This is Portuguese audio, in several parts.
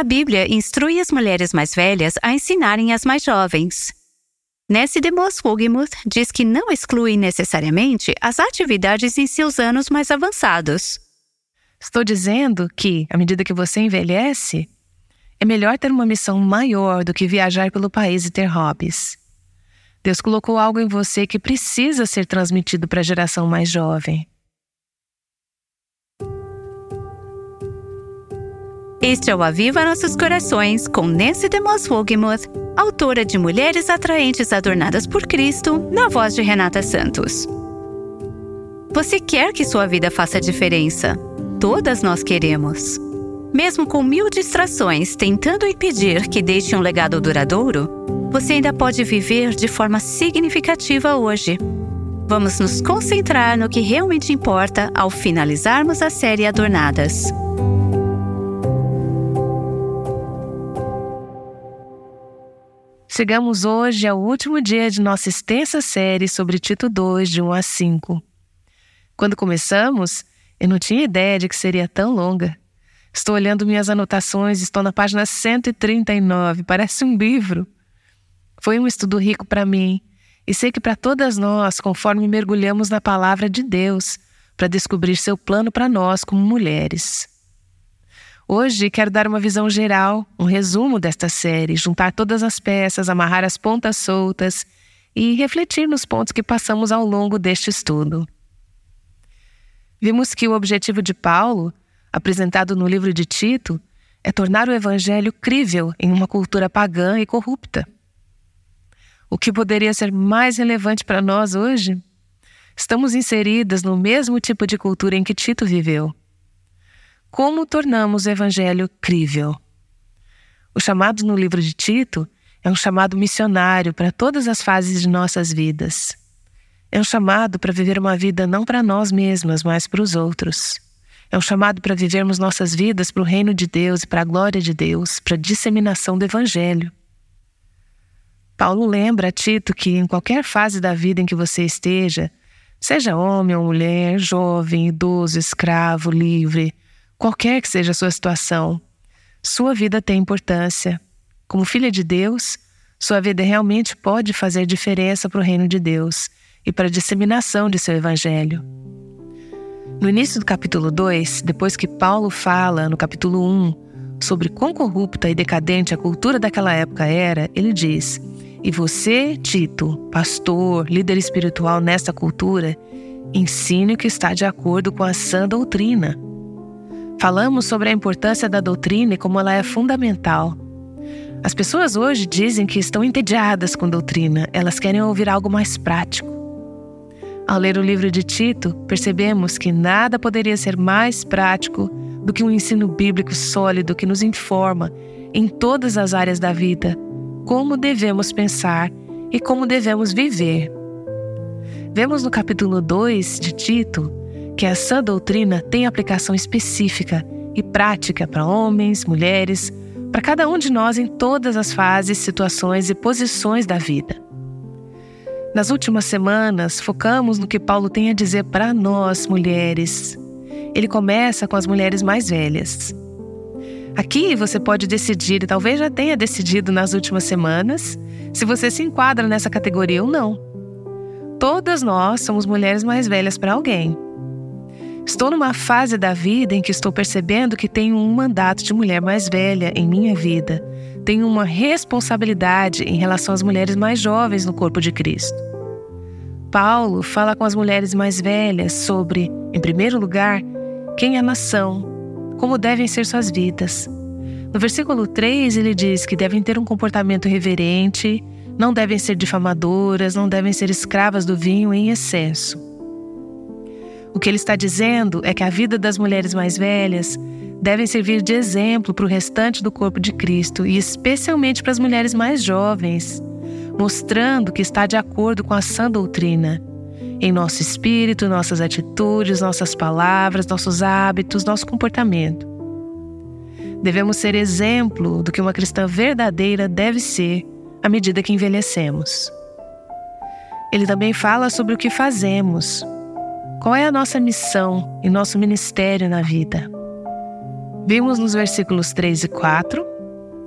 A Bíblia instrui as mulheres mais velhas a ensinarem as mais jovens. Nessie de Moss Wogemuth diz que não exclui necessariamente as atividades em seus anos mais avançados. Estou dizendo que, à medida que você envelhece, é melhor ter uma missão maior do que viajar pelo país e ter hobbies. Deus colocou algo em você que precisa ser transmitido para a geração mais jovem. Este é o Aviva Nossos Corações, com Nancy DeMoss Wogemuth, autora de Mulheres Atraentes Adornadas por Cristo, na voz de Renata Santos. Você quer que sua vida faça diferença? Todas nós queremos. Mesmo com mil distrações tentando impedir que deixe um legado duradouro, você ainda pode viver de forma significativa hoje. Vamos nos concentrar no que realmente importa ao finalizarmos a série Adornadas. Chegamos hoje ao último dia de nossa extensa série sobre Tito 2, de 1 a 5. Quando começamos, eu não tinha ideia de que seria tão longa. Estou olhando minhas anotações, estou na página 139, parece um livro. Foi um estudo rico para mim e sei que para todas nós, conforme mergulhamos na palavra de Deus, para descobrir seu plano para nós como mulheres. Hoje quero dar uma visão geral, um resumo desta série, juntar todas as peças, amarrar as pontas soltas e refletir nos pontos que passamos ao longo deste estudo. Vimos que o objetivo de Paulo, apresentado no livro de Tito, é tornar o evangelho crível em uma cultura pagã e corrupta. O que poderia ser mais relevante para nós hoje? Estamos inseridas no mesmo tipo de cultura em que Tito viveu. Como tornamos o Evangelho crível? O chamado no livro de Tito é um chamado missionário para todas as fases de nossas vidas. É um chamado para viver uma vida não para nós mesmas, mas para os outros. É um chamado para vivermos nossas vidas para o reino de Deus e para a glória de Deus, para a disseminação do Evangelho. Paulo lembra a Tito que, em qualquer fase da vida em que você esteja, seja homem ou mulher, jovem, idoso, escravo, livre, Qualquer que seja a sua situação, sua vida tem importância. Como filha de Deus, sua vida realmente pode fazer diferença para o reino de Deus e para a disseminação de seu evangelho. No início do capítulo 2, depois que Paulo fala no capítulo 1 sobre quão corrupta e decadente a cultura daquela época era, ele diz: E você, Tito, pastor, líder espiritual nesta cultura, ensine o que está de acordo com a sã doutrina Falamos sobre a importância da doutrina e como ela é fundamental. As pessoas hoje dizem que estão entediadas com doutrina, elas querem ouvir algo mais prático. Ao ler o livro de Tito, percebemos que nada poderia ser mais prático do que um ensino bíblico sólido que nos informa, em todas as áreas da vida, como devemos pensar e como devemos viver. Vemos no capítulo 2 de Tito que a doutrina tem aplicação específica e prática para homens, mulheres, para cada um de nós em todas as fases, situações e posições da vida. Nas últimas semanas, focamos no que Paulo tem a dizer para nós, mulheres. Ele começa com as mulheres mais velhas. Aqui você pode decidir, e talvez já tenha decidido nas últimas semanas, se você se enquadra nessa categoria ou não. Todas nós somos mulheres mais velhas para alguém. Estou numa fase da vida em que estou percebendo que tenho um mandato de mulher mais velha em minha vida. Tenho uma responsabilidade em relação às mulheres mais jovens no corpo de Cristo. Paulo fala com as mulheres mais velhas sobre, em primeiro lugar, quem é a nação, como devem ser suas vidas. No versículo 3, ele diz que devem ter um comportamento reverente, não devem ser difamadoras, não devem ser escravas do vinho em excesso. O que ele está dizendo é que a vida das mulheres mais velhas devem servir de exemplo para o restante do corpo de Cristo e especialmente para as mulheres mais jovens, mostrando que está de acordo com a sã doutrina em nosso espírito, nossas atitudes, nossas palavras, nossos hábitos, nosso comportamento. Devemos ser exemplo do que uma cristã verdadeira deve ser à medida que envelhecemos. Ele também fala sobre o que fazemos, qual é a nossa missão e nosso ministério na vida? Vimos nos versículos 3 e 4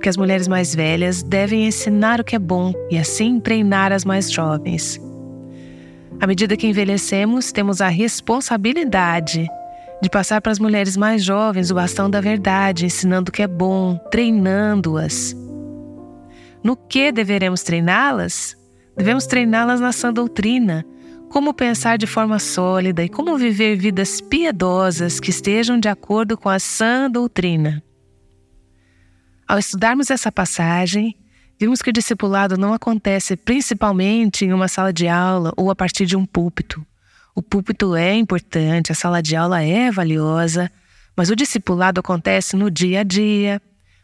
que as mulheres mais velhas devem ensinar o que é bom e assim treinar as mais jovens. À medida que envelhecemos, temos a responsabilidade de passar para as mulheres mais jovens o bastão da verdade, ensinando o que é bom, treinando-as. No que deveremos treiná-las? Devemos treiná-las na sã doutrina, como pensar de forma sólida e como viver vidas piedosas que estejam de acordo com a sã doutrina. Ao estudarmos essa passagem, vimos que o discipulado não acontece principalmente em uma sala de aula ou a partir de um púlpito. O púlpito é importante, a sala de aula é valiosa, mas o discipulado acontece no dia a dia.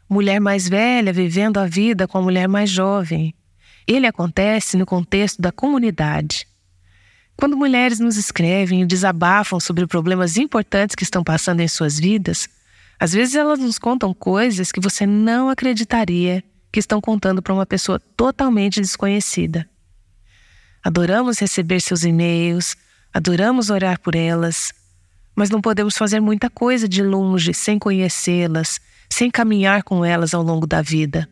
Mulher mais velha vivendo a vida com a mulher mais jovem. Ele acontece no contexto da comunidade. Quando mulheres nos escrevem e desabafam sobre problemas importantes que estão passando em suas vidas, às vezes elas nos contam coisas que você não acreditaria que estão contando para uma pessoa totalmente desconhecida. Adoramos receber seus e-mails, adoramos orar por elas, mas não podemos fazer muita coisa de longe sem conhecê-las, sem caminhar com elas ao longo da vida.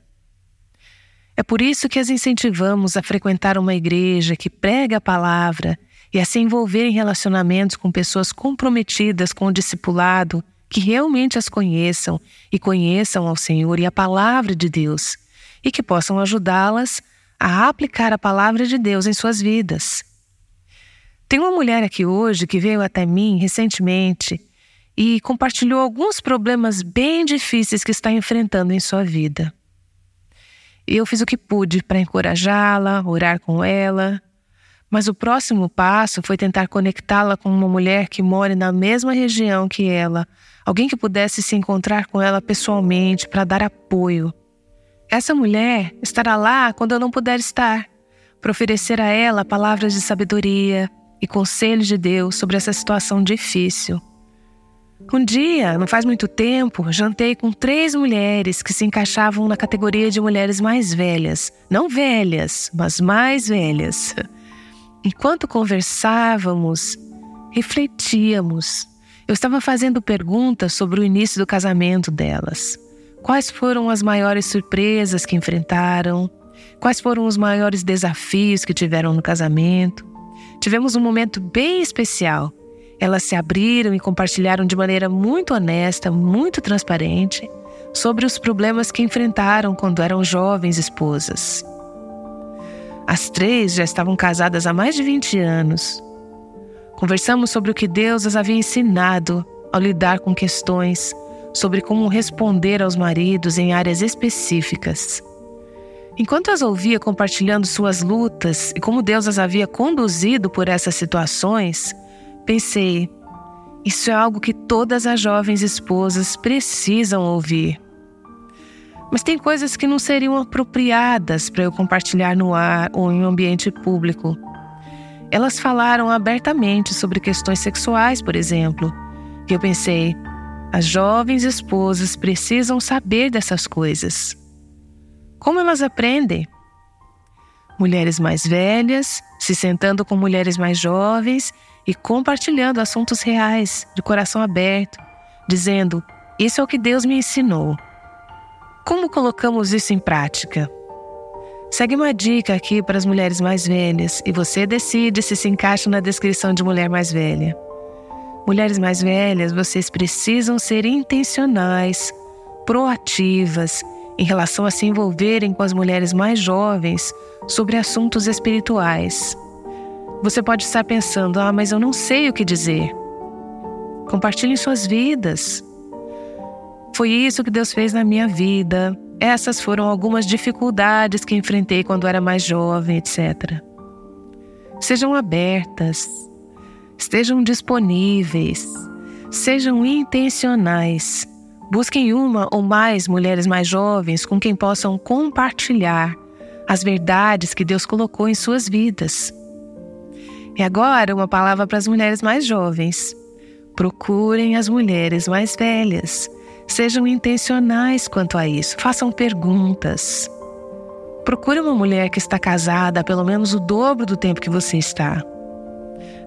É por isso que as incentivamos a frequentar uma igreja que prega a palavra e a se envolver em relacionamentos com pessoas comprometidas com o discipulado que realmente as conheçam e conheçam ao Senhor e a palavra de Deus, e que possam ajudá-las a aplicar a palavra de Deus em suas vidas. Tem uma mulher aqui hoje que veio até mim recentemente e compartilhou alguns problemas bem difíceis que está enfrentando em sua vida. Eu fiz o que pude para encorajá-la, orar com ela, mas o próximo passo foi tentar conectá-la com uma mulher que mora na mesma região que ela, alguém que pudesse se encontrar com ela pessoalmente para dar apoio. Essa mulher estará lá quando eu não puder estar, para oferecer a ela palavras de sabedoria e conselhos de Deus sobre essa situação difícil. Um dia, não faz muito tempo, jantei com três mulheres que se encaixavam na categoria de mulheres mais velhas. Não velhas, mas mais velhas. Enquanto conversávamos, refletíamos eu estava fazendo perguntas sobre o início do casamento delas. Quais foram as maiores surpresas que enfrentaram? Quais foram os maiores desafios que tiveram no casamento? Tivemos um momento bem especial. Elas se abriram e compartilharam de maneira muito honesta, muito transparente, sobre os problemas que enfrentaram quando eram jovens esposas. As três já estavam casadas há mais de 20 anos Conversamos sobre o que Deus as havia ensinado ao lidar com questões, sobre como responder aos maridos em áreas específicas. Enquanto as ouvia compartilhando suas lutas e como Deus as havia conduzido por essas situações, pensei: isso é algo que todas as jovens esposas precisam ouvir. Mas tem coisas que não seriam apropriadas para eu compartilhar no ar ou em um ambiente público. Elas falaram abertamente sobre questões sexuais, por exemplo. E eu pensei, as jovens esposas precisam saber dessas coisas. Como elas aprendem? Mulheres mais velhas se sentando com mulheres mais jovens e compartilhando assuntos reais, de coração aberto, dizendo: Isso é o que Deus me ensinou. Como colocamos isso em prática? Segue uma dica aqui para as mulheres mais velhas e você decide se se encaixa na descrição de mulher mais velha. Mulheres mais velhas, vocês precisam ser intencionais, proativas em relação a se envolverem com as mulheres mais jovens sobre assuntos espirituais. Você pode estar pensando: ah, mas eu não sei o que dizer. Compartilhem suas vidas. Foi isso que Deus fez na minha vida. Essas foram algumas dificuldades que enfrentei quando era mais jovem, etc. Sejam abertas, estejam disponíveis, sejam intencionais. Busquem uma ou mais mulheres mais jovens com quem possam compartilhar as verdades que Deus colocou em suas vidas. E agora, uma palavra para as mulheres mais jovens. Procurem as mulheres mais velhas Sejam intencionais quanto a isso, façam perguntas. Procure uma mulher que está casada há pelo menos o dobro do tempo que você está.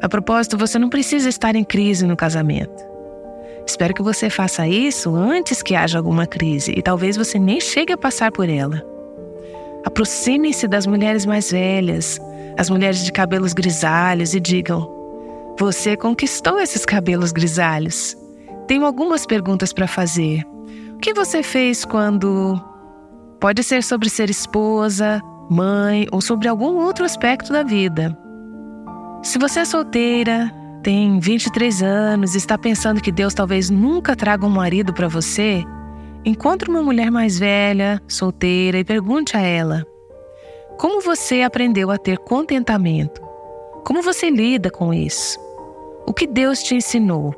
A propósito, você não precisa estar em crise no casamento. Espero que você faça isso antes que haja alguma crise e talvez você nem chegue a passar por ela. Aproximem-se das mulheres mais velhas, as mulheres de cabelos grisalhos, e digam: Você conquistou esses cabelos grisalhos. Tenho algumas perguntas para fazer. O que você fez quando. Pode ser sobre ser esposa, mãe ou sobre algum outro aspecto da vida. Se você é solteira, tem 23 anos e está pensando que Deus talvez nunca traga um marido para você, encontre uma mulher mais velha, solteira e pergunte a ela: como você aprendeu a ter contentamento? Como você lida com isso? O que Deus te ensinou?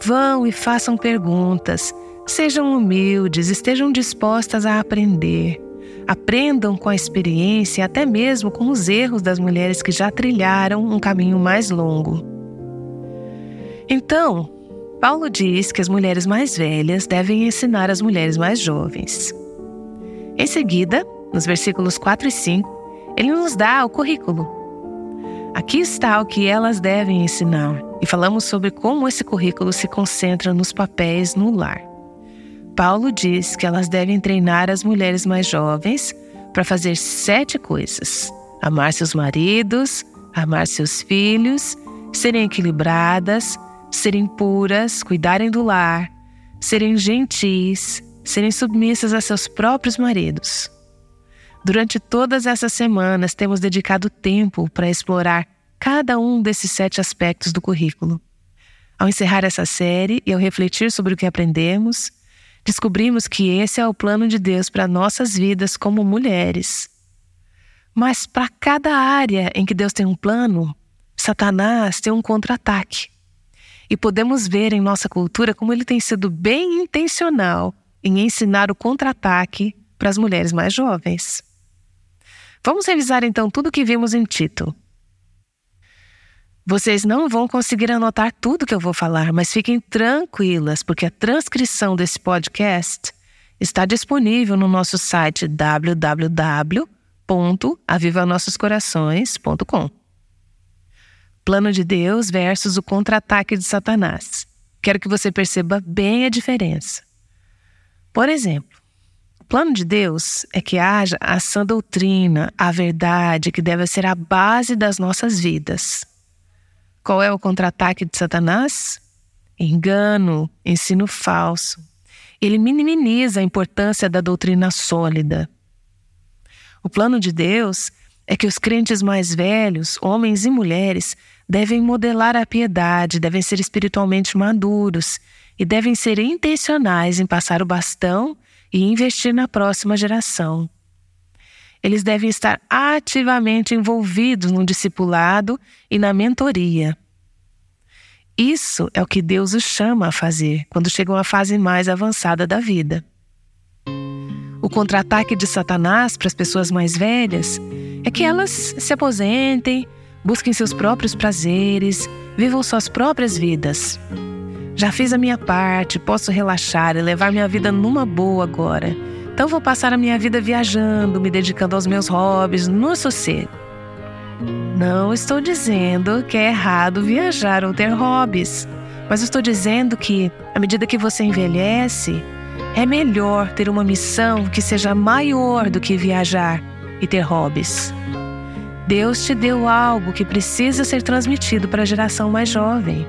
Vão e façam perguntas, sejam humildes, estejam dispostas a aprender. Aprendam com a experiência, até mesmo com os erros das mulheres que já trilharam um caminho mais longo. Então, Paulo diz que as mulheres mais velhas devem ensinar as mulheres mais jovens. Em seguida, nos versículos 4 e 5, ele nos dá o currículo. Aqui está o que elas devem ensinar, e falamos sobre como esse currículo se concentra nos papéis no lar. Paulo diz que elas devem treinar as mulheres mais jovens para fazer sete coisas: amar seus maridos, amar seus filhos, serem equilibradas, serem puras, cuidarem do lar, serem gentis, serem submissas a seus próprios maridos. Durante todas essas semanas, temos dedicado tempo para explorar cada um desses sete aspectos do currículo. Ao encerrar essa série e ao refletir sobre o que aprendemos, descobrimos que esse é o plano de Deus para nossas vidas como mulheres. Mas para cada área em que Deus tem um plano, Satanás tem um contra-ataque. E podemos ver em nossa cultura como ele tem sido bem intencional em ensinar o contra-ataque para as mulheres mais jovens. Vamos revisar então tudo o que vimos em Tito. Vocês não vão conseguir anotar tudo que eu vou falar, mas fiquem tranquilas, porque a transcrição desse podcast está disponível no nosso site www.avivanossoscorações.com. Plano de Deus versus o contra-ataque de Satanás. Quero que você perceba bem a diferença. Por exemplo, plano de Deus é que haja a sã doutrina, a verdade que deve ser a base das nossas vidas. Qual é o contra-ataque de Satanás? Engano, ensino falso. Ele minimiza a importância da doutrina sólida. O plano de Deus é que os crentes mais velhos, homens e mulheres, devem modelar a piedade, devem ser espiritualmente maduros e devem ser intencionais em passar o bastão e investir na próxima geração. Eles devem estar ativamente envolvidos no discipulado e na mentoria. Isso é o que Deus os chama a fazer quando chegam à fase mais avançada da vida. O contra-ataque de Satanás para as pessoas mais velhas é que elas se aposentem, busquem seus próprios prazeres, vivam suas próprias vidas. Já fiz a minha parte, posso relaxar e levar minha vida numa boa agora. Então vou passar a minha vida viajando, me dedicando aos meus hobbies, no sossego. Não estou dizendo que é errado viajar ou ter hobbies, mas estou dizendo que, à medida que você envelhece, é melhor ter uma missão que seja maior do que viajar e ter hobbies. Deus te deu algo que precisa ser transmitido para a geração mais jovem.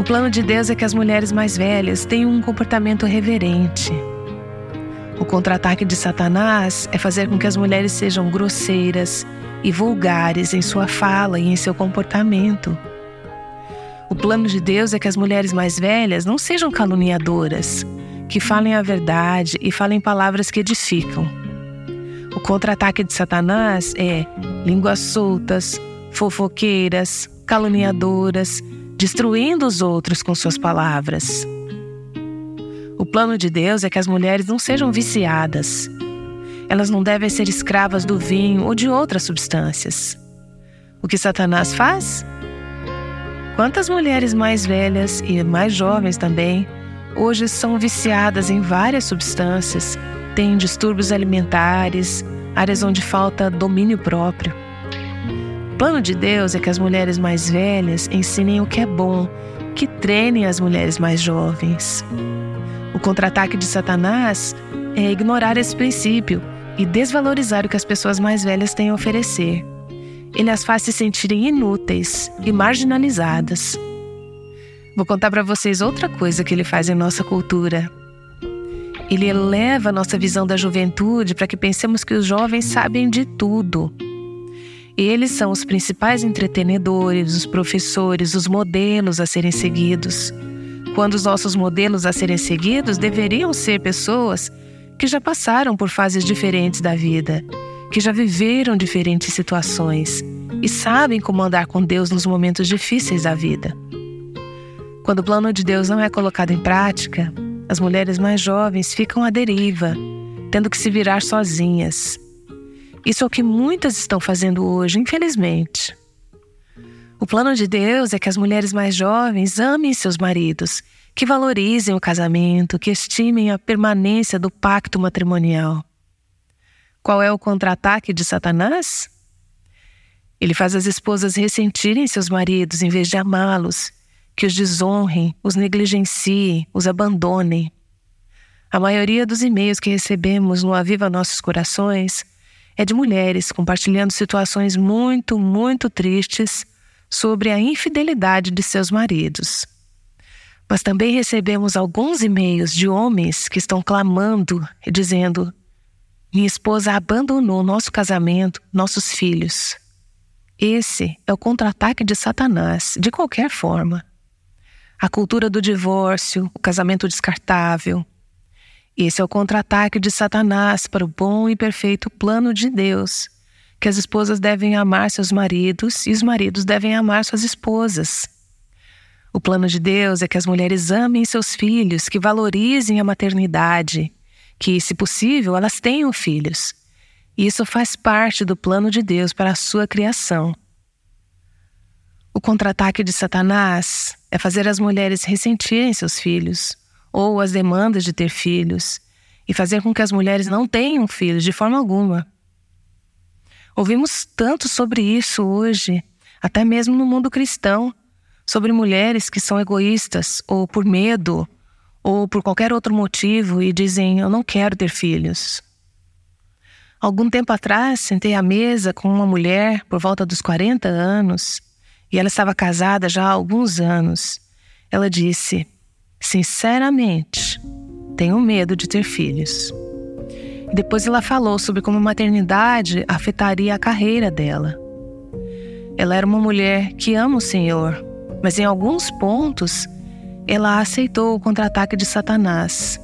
O plano de Deus é que as mulheres mais velhas tenham um comportamento reverente. O contra-ataque de Satanás é fazer com que as mulheres sejam grosseiras e vulgares em sua fala e em seu comportamento. O plano de Deus é que as mulheres mais velhas não sejam caluniadoras, que falem a verdade e falem palavras que edificam. O contra-ataque de Satanás é línguas soltas, fofoqueiras, caluniadoras, destruindo os outros com suas palavras. O plano de Deus é que as mulheres não sejam viciadas. Elas não devem ser escravas do vinho ou de outras substâncias. O que Satanás faz? Quantas mulheres mais velhas e mais jovens também hoje são viciadas em várias substâncias, têm distúrbios alimentares, áreas onde falta domínio próprio plano de Deus é que as mulheres mais velhas ensinem o que é bom, que treinem as mulheres mais jovens. O contra-ataque de Satanás é ignorar esse princípio e desvalorizar o que as pessoas mais velhas têm a oferecer. Ele as faz se sentirem inúteis e marginalizadas. Vou contar para vocês outra coisa que ele faz em nossa cultura. Ele eleva nossa visão da juventude para que pensemos que os jovens sabem de tudo. Eles são os principais entretenedores, os professores, os modelos a serem seguidos. Quando os nossos modelos a serem seguidos deveriam ser pessoas que já passaram por fases diferentes da vida, que já viveram diferentes situações e sabem como andar com Deus nos momentos difíceis da vida. Quando o plano de Deus não é colocado em prática, as mulheres mais jovens ficam à deriva, tendo que se virar sozinhas. Isso é o que muitas estão fazendo hoje, infelizmente. O plano de Deus é que as mulheres mais jovens amem seus maridos, que valorizem o casamento, que estimem a permanência do pacto matrimonial. Qual é o contra-ataque de Satanás? Ele faz as esposas ressentirem seus maridos em vez de amá-los que os desonrem, os negligenciem, os abandonem. A maioria dos e-mails que recebemos no Aviva Nossos Corações é de mulheres compartilhando situações muito, muito tristes sobre a infidelidade de seus maridos. Mas também recebemos alguns e-mails de homens que estão clamando e dizendo: Minha esposa abandonou nosso casamento, nossos filhos. Esse é o contra-ataque de Satanás, de qualquer forma a cultura do divórcio, o casamento descartável. Esse é o contra-ataque de Satanás para o bom e perfeito plano de Deus, que as esposas devem amar seus maridos e os maridos devem amar suas esposas. O plano de Deus é que as mulheres amem seus filhos, que valorizem a maternidade, que, se possível, elas tenham filhos. Isso faz parte do plano de Deus para a sua criação. O contra-ataque de Satanás é fazer as mulheres ressentirem seus filhos ou as demandas de ter filhos e fazer com que as mulheres não tenham filhos de forma alguma. Ouvimos tanto sobre isso hoje, até mesmo no mundo cristão, sobre mulheres que são egoístas ou por medo ou por qualquer outro motivo e dizem: Eu não quero ter filhos. Algum tempo atrás, sentei à mesa com uma mulher por volta dos 40 anos e ela estava casada já há alguns anos. Ela disse: Sinceramente, tenho medo de ter filhos. Depois ela falou sobre como a maternidade afetaria a carreira dela. Ela era uma mulher que ama o Senhor, mas em alguns pontos ela aceitou o contra-ataque de Satanás,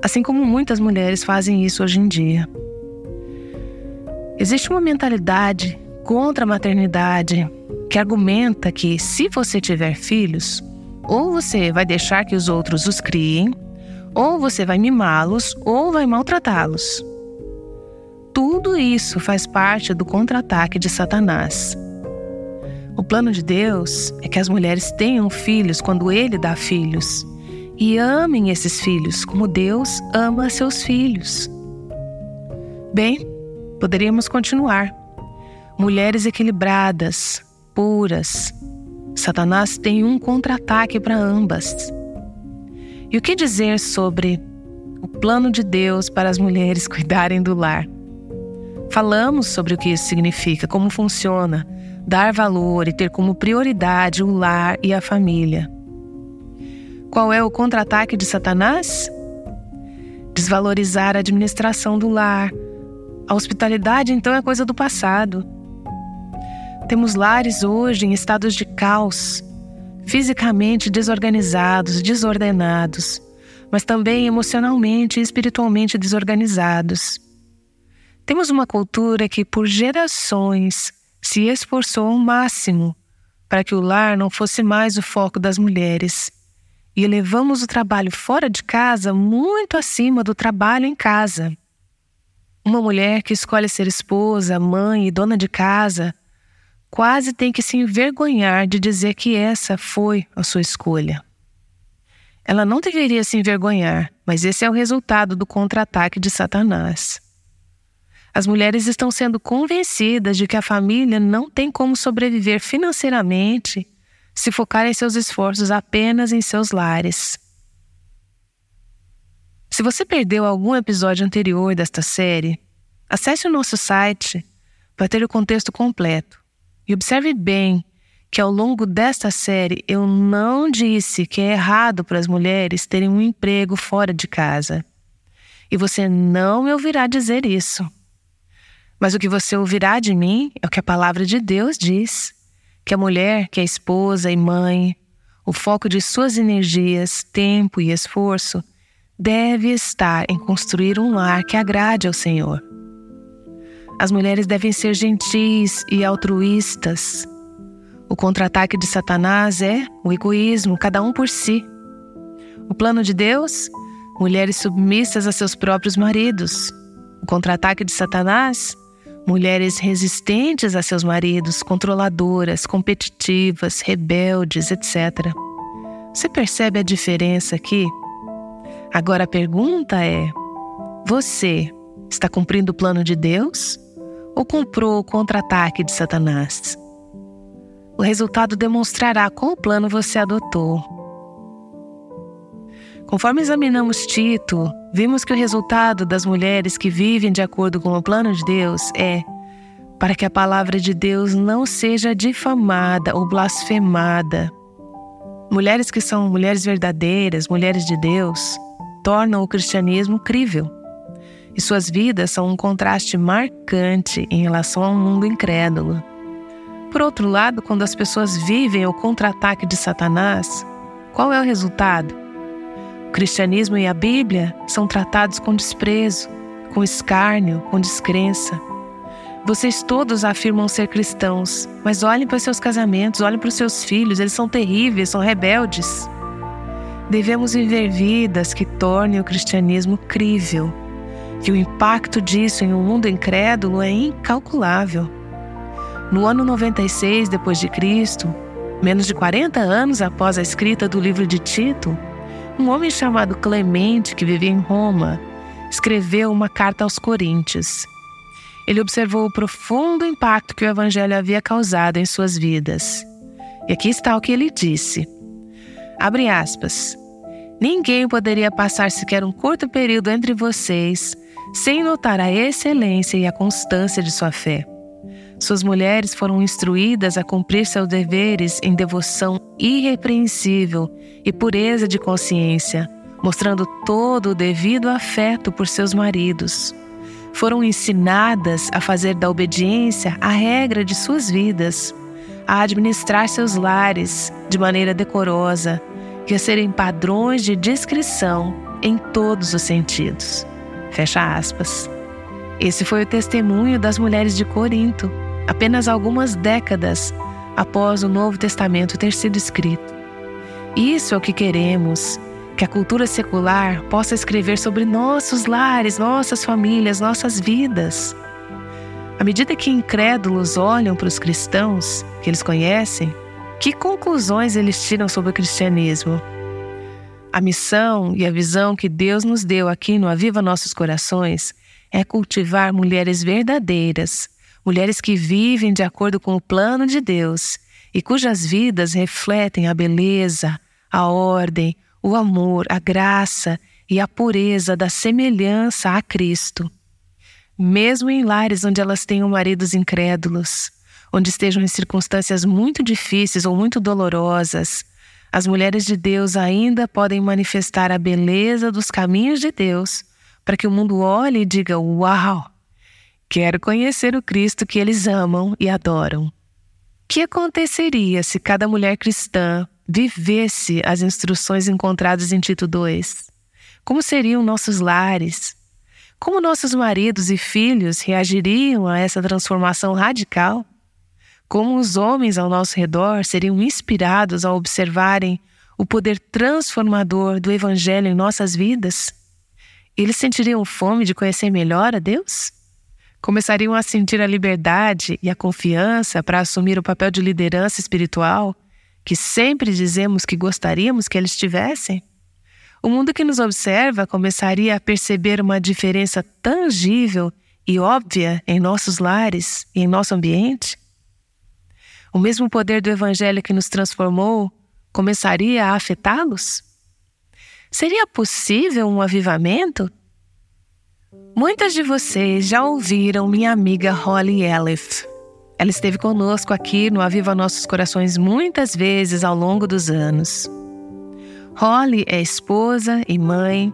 assim como muitas mulheres fazem isso hoje em dia. Existe uma mentalidade contra a maternidade que argumenta que se você tiver filhos, ou você vai deixar que os outros os criem, ou você vai mimá-los, ou vai maltratá-los. Tudo isso faz parte do contra-ataque de Satanás. O plano de Deus é que as mulheres tenham filhos quando Ele dá filhos e amem esses filhos como Deus ama seus filhos. Bem, poderíamos continuar. Mulheres equilibradas, puras. Satanás tem um contra-ataque para ambas. E o que dizer sobre o plano de Deus para as mulheres cuidarem do lar? Falamos sobre o que isso significa, como funciona, dar valor e ter como prioridade o lar e a família. Qual é o contra-ataque de Satanás? Desvalorizar a administração do lar. A hospitalidade, então, é coisa do passado. Temos lares hoje em estados de caos, fisicamente desorganizados, desordenados, mas também emocionalmente e espiritualmente desorganizados. Temos uma cultura que, por gerações, se esforçou ao máximo para que o lar não fosse mais o foco das mulheres. E elevamos o trabalho fora de casa muito acima do trabalho em casa. Uma mulher que escolhe ser esposa, mãe e dona de casa quase tem que se envergonhar de dizer que essa foi a sua escolha. Ela não deveria se envergonhar, mas esse é o resultado do contra-ataque de Satanás. As mulheres estão sendo convencidas de que a família não tem como sobreviver financeiramente se focarem seus esforços apenas em seus lares. Se você perdeu algum episódio anterior desta série, acesse o nosso site para ter o contexto completo. E observe bem que ao longo desta série eu não disse que é errado para as mulheres terem um emprego fora de casa. E você não me ouvirá dizer isso. Mas o que você ouvirá de mim é o que a palavra de Deus diz que a mulher, que é esposa e mãe, o foco de suas energias, tempo e esforço deve estar em construir um lar que agrade ao Senhor. As mulheres devem ser gentis e altruístas. O contra-ataque de Satanás é o egoísmo, cada um por si. O plano de Deus? Mulheres submissas a seus próprios maridos. O contra-ataque de Satanás? mulheres resistentes a seus maridos, controladoras, competitivas, rebeldes, etc. Você percebe a diferença aqui? Agora a pergunta é: você está cumprindo o plano de Deus ou comprou o contra-ataque de Satanás? O resultado demonstrará qual plano você adotou. Conforme examinamos Tito, vimos que o resultado das mulheres que vivem de acordo com o plano de Deus é para que a palavra de Deus não seja difamada ou blasfemada. Mulheres que são mulheres verdadeiras, mulheres de Deus, tornam o cristianismo crível. E suas vidas são um contraste marcante em relação ao mundo incrédulo. Por outro lado, quando as pessoas vivem o contra-ataque de Satanás, qual é o resultado? O cristianismo e a Bíblia são tratados com desprezo, com escárnio, com descrença. Vocês todos afirmam ser cristãos, mas olhem para seus casamentos, olhem para os seus filhos, eles são terríveis, são rebeldes. Devemos viver vidas que tornem o cristianismo crível, e o impacto disso em um mundo incrédulo é incalculável. No ano 96 depois de Cristo, menos de 40 anos após a escrita do livro de Tito, um homem chamado Clemente, que vivia em Roma, escreveu uma carta aos Coríntios. Ele observou o profundo impacto que o Evangelho havia causado em suas vidas. E aqui está o que ele disse. Abre aspas. Ninguém poderia passar sequer um curto período entre vocês sem notar a excelência e a constância de sua fé. Suas mulheres foram instruídas a cumprir seus deveres em devoção irrepreensível e pureza de consciência, mostrando todo o devido afeto por seus maridos. Foram ensinadas a fazer da obediência a regra de suas vidas, a administrar seus lares de maneira decorosa e a serem padrões de discrição em todos os sentidos. Fecha aspas. Esse foi o testemunho das mulheres de Corinto apenas algumas décadas após o Novo Testamento ter sido escrito. Isso é o que queremos, que a cultura secular possa escrever sobre nossos lares, nossas famílias, nossas vidas. À medida que incrédulos olham para os cristãos que eles conhecem, que conclusões eles tiram sobre o cristianismo? A missão e a visão que Deus nos deu aqui no Aviva Nossos Corações é cultivar mulheres verdadeiras mulheres que vivem de acordo com o plano de Deus e cujas vidas refletem a beleza, a ordem, o amor, a graça e a pureza da semelhança a Cristo. Mesmo em lares onde elas tenham maridos incrédulos, onde estejam em circunstâncias muito difíceis ou muito dolorosas, as mulheres de Deus ainda podem manifestar a beleza dos caminhos de Deus para que o mundo olhe e diga: Uau! Quero conhecer o Cristo que eles amam e adoram. O que aconteceria se cada mulher cristã vivesse as instruções encontradas em Tito 2? Como seriam nossos lares? Como nossos maridos e filhos reagiriam a essa transformação radical? Como os homens ao nosso redor seriam inspirados a observarem o poder transformador do Evangelho em nossas vidas? Eles sentiriam fome de conhecer melhor a Deus? começariam a sentir a liberdade e a confiança para assumir o papel de liderança espiritual que sempre dizemos que gostaríamos que eles tivessem? O mundo que nos observa começaria a perceber uma diferença tangível e óbvia em nossos lares e em nosso ambiente? O mesmo poder do Evangelho que nos transformou começaria a afetá-los? Seria possível um avivamento? Muitas de vocês já ouviram minha amiga Holly Elif. Ela esteve conosco aqui no Aviva Nossos Corações muitas vezes ao longo dos anos. Holly é esposa e mãe,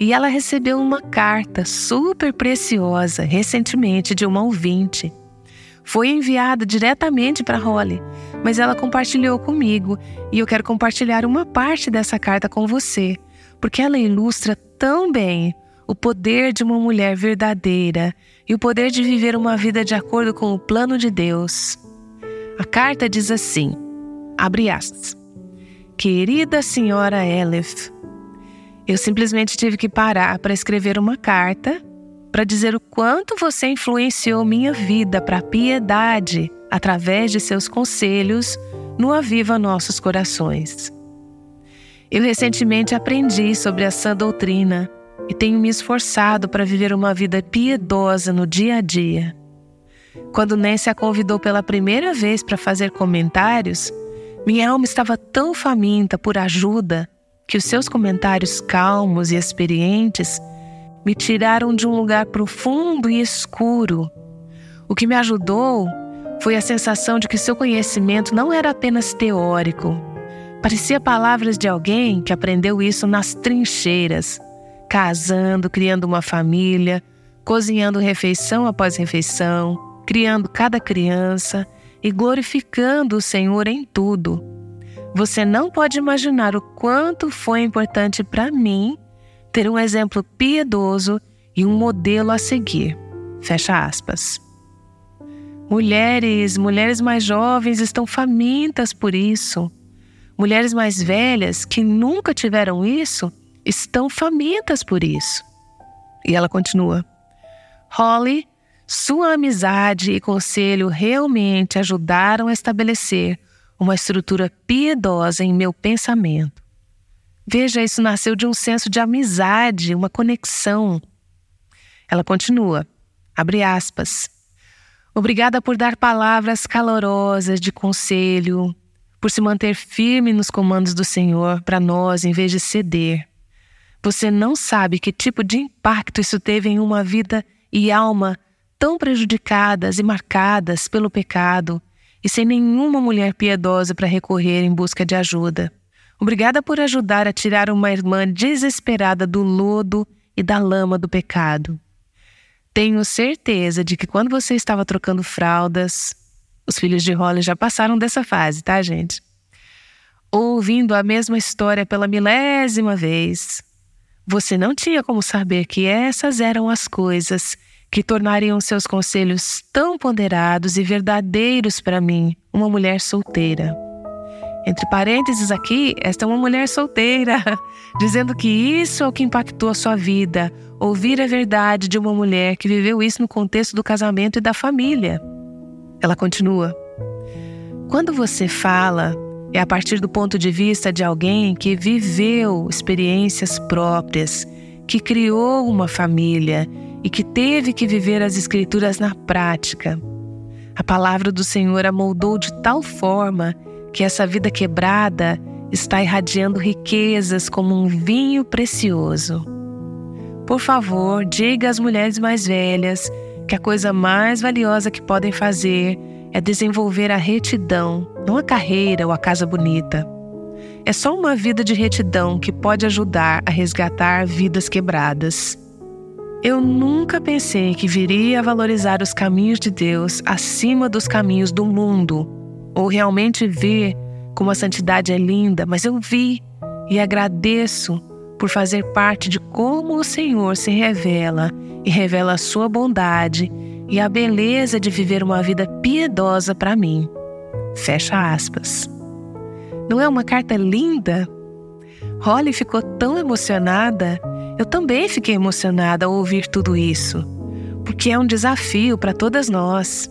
e ela recebeu uma carta super preciosa recentemente de uma ouvinte. Foi enviada diretamente para Holly, mas ela compartilhou comigo e eu quero compartilhar uma parte dessa carta com você, porque ela ilustra tão bem o poder de uma mulher verdadeira e o poder de viver uma vida de acordo com o plano de Deus. A carta diz assim: abre aspas. Querida senhora Elif, eu simplesmente tive que parar para escrever uma carta para dizer o quanto você influenciou minha vida para a piedade através de seus conselhos no Aviva Nossos Corações. Eu recentemente aprendi sobre a sã doutrina e tenho me esforçado para viver uma vida piedosa no dia a dia. Quando Nancy a convidou pela primeira vez para fazer comentários, minha alma estava tão faminta por ajuda que os seus comentários calmos e experientes me tiraram de um lugar profundo e escuro. O que me ajudou foi a sensação de que seu conhecimento não era apenas teórico. Parecia palavras de alguém que aprendeu isso nas trincheiras, casando, criando uma família, cozinhando refeição após refeição, criando cada criança e glorificando o Senhor em tudo. Você não pode imaginar o quanto foi importante para mim ter um exemplo piedoso e um modelo a seguir. Fecha aspas. Mulheres, mulheres mais jovens estão famintas por isso. Mulheres mais velhas que nunca tiveram isso estão famintas por isso. E ela continua: Holly, sua amizade e conselho realmente ajudaram a estabelecer uma estrutura piedosa em meu pensamento. Veja, isso nasceu de um senso de amizade, uma conexão. Ela continua, abre aspas. Obrigada por dar palavras calorosas de conselho, por se manter firme nos comandos do Senhor para nós em vez de ceder. Você não sabe que tipo de impacto isso teve em uma vida e alma tão prejudicadas e marcadas pelo pecado e sem nenhuma mulher piedosa para recorrer em busca de ajuda. Obrigada por ajudar a tirar uma irmã desesperada do lodo e da lama do pecado. Tenho certeza de que quando você estava trocando fraldas, os filhos de Holly já passaram dessa fase, tá, gente? Ouvindo a mesma história pela milésima vez, você não tinha como saber que essas eram as coisas que tornariam seus conselhos tão ponderados e verdadeiros para mim, uma mulher solteira. Entre parênteses aqui, esta é uma mulher solteira, dizendo que isso é o que impactou a sua vida, ouvir a verdade de uma mulher que viveu isso no contexto do casamento e da família. Ela continua: Quando você fala é a partir do ponto de vista de alguém que viveu experiências próprias, que criou uma família e que teve que viver as Escrituras na prática. A palavra do Senhor a moldou de tal forma que essa vida quebrada está irradiando riquezas como um vinho precioso. Por favor, diga às mulheres mais velhas que a coisa mais valiosa que podem fazer é desenvolver a retidão, não a carreira ou a casa bonita. É só uma vida de retidão que pode ajudar a resgatar vidas quebradas. Eu nunca pensei que viria a valorizar os caminhos de Deus acima dos caminhos do mundo, ou realmente ver como a santidade é linda, mas eu vi e agradeço por fazer parte de como o Senhor se revela e revela a sua bondade e a beleza de viver uma vida piedosa para mim. Fecha aspas. Não é uma carta linda? Holly ficou tão emocionada. Eu também fiquei emocionada ao ouvir tudo isso, porque é um desafio para todas nós.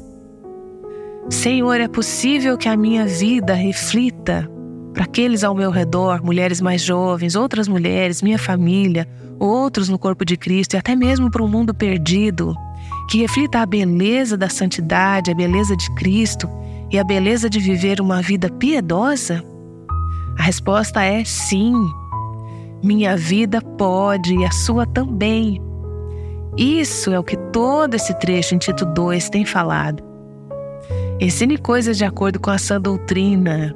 Senhor, é possível que a minha vida reflita para aqueles ao meu redor, mulheres mais jovens, outras mulheres, minha família, outros no corpo de Cristo e até mesmo para um mundo perdido que reflita a beleza da santidade, a beleza de Cristo e a beleza de viver uma vida piedosa? A resposta é sim. Minha vida pode e a sua também. Isso é o que todo esse trecho em Tito 2 tem falado. Ensine coisas de acordo com a sã doutrina.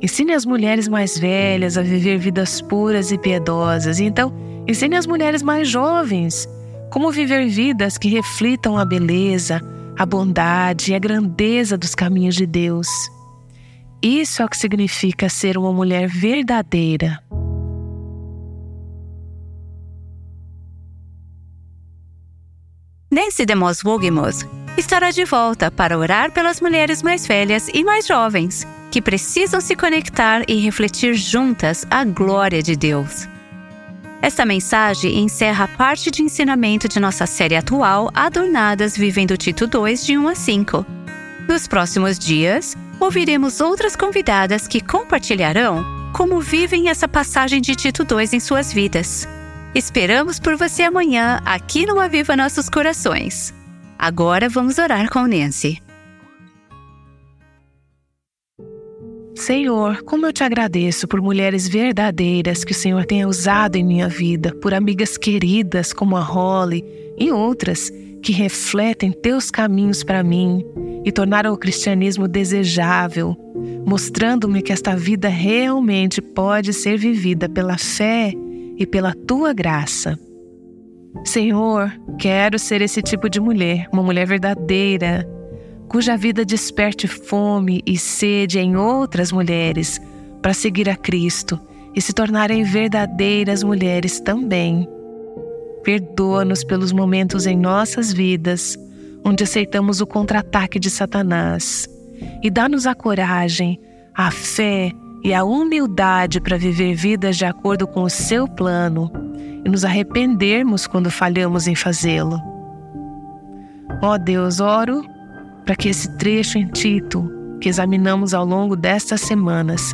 Ensine as mulheres mais velhas a viver vidas puras e piedosas. E então, ensine as mulheres mais jovens como viver vidas que reflitam a beleza, a bondade e a grandeza dos caminhos de Deus. Isso é o que significa ser uma mulher verdadeira. Nancy DeMoss Wogemuth estará de volta para orar pelas mulheres mais velhas e mais jovens, que precisam se conectar e refletir juntas a glória de Deus. Esta mensagem encerra a parte de ensinamento de nossa série atual Adornadas Vivendo Tito 2 de 1 a 5. Nos próximos dias, ouviremos outras convidadas que compartilharão como vivem essa passagem de Tito 2 em suas vidas. Esperamos por você amanhã aqui no Aviva Nossos Corações. Agora vamos orar com Nancy. Senhor, como eu te agradeço por mulheres verdadeiras que o Senhor tenha usado em minha vida, por amigas queridas como a Holly e outras que refletem teus caminhos para mim e tornaram o cristianismo desejável, mostrando-me que esta vida realmente pode ser vivida pela fé e pela tua graça. Senhor, quero ser esse tipo de mulher, uma mulher verdadeira, cuja vida desperte fome e sede em outras mulheres para seguir a Cristo e se tornarem verdadeiras mulheres também. Perdoa-nos pelos momentos em nossas vidas onde aceitamos o contra-ataque de Satanás e dá-nos a coragem, a fé e a humildade para viver vidas de acordo com o seu plano e nos arrependermos quando falhamos em fazê-lo. Ó Deus, oro para que esse trecho em Tito, que examinamos ao longo destas semanas,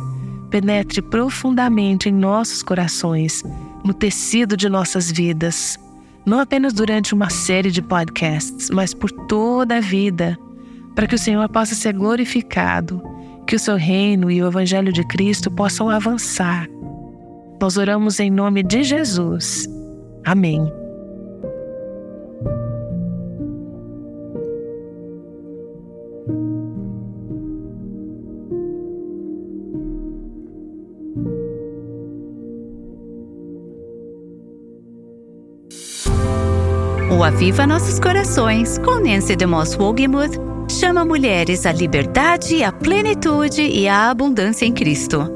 penetre profundamente em nossos corações, no tecido de nossas vidas, não apenas durante uma série de podcasts, mas por toda a vida, para que o Senhor possa ser glorificado, que o seu reino e o Evangelho de Cristo possam avançar. Nós oramos em nome de Jesus. Amém. O Aviva Nossos Corações, com Nancy DeMoss Wogemuth, chama mulheres à liberdade, à plenitude e à abundância em Cristo.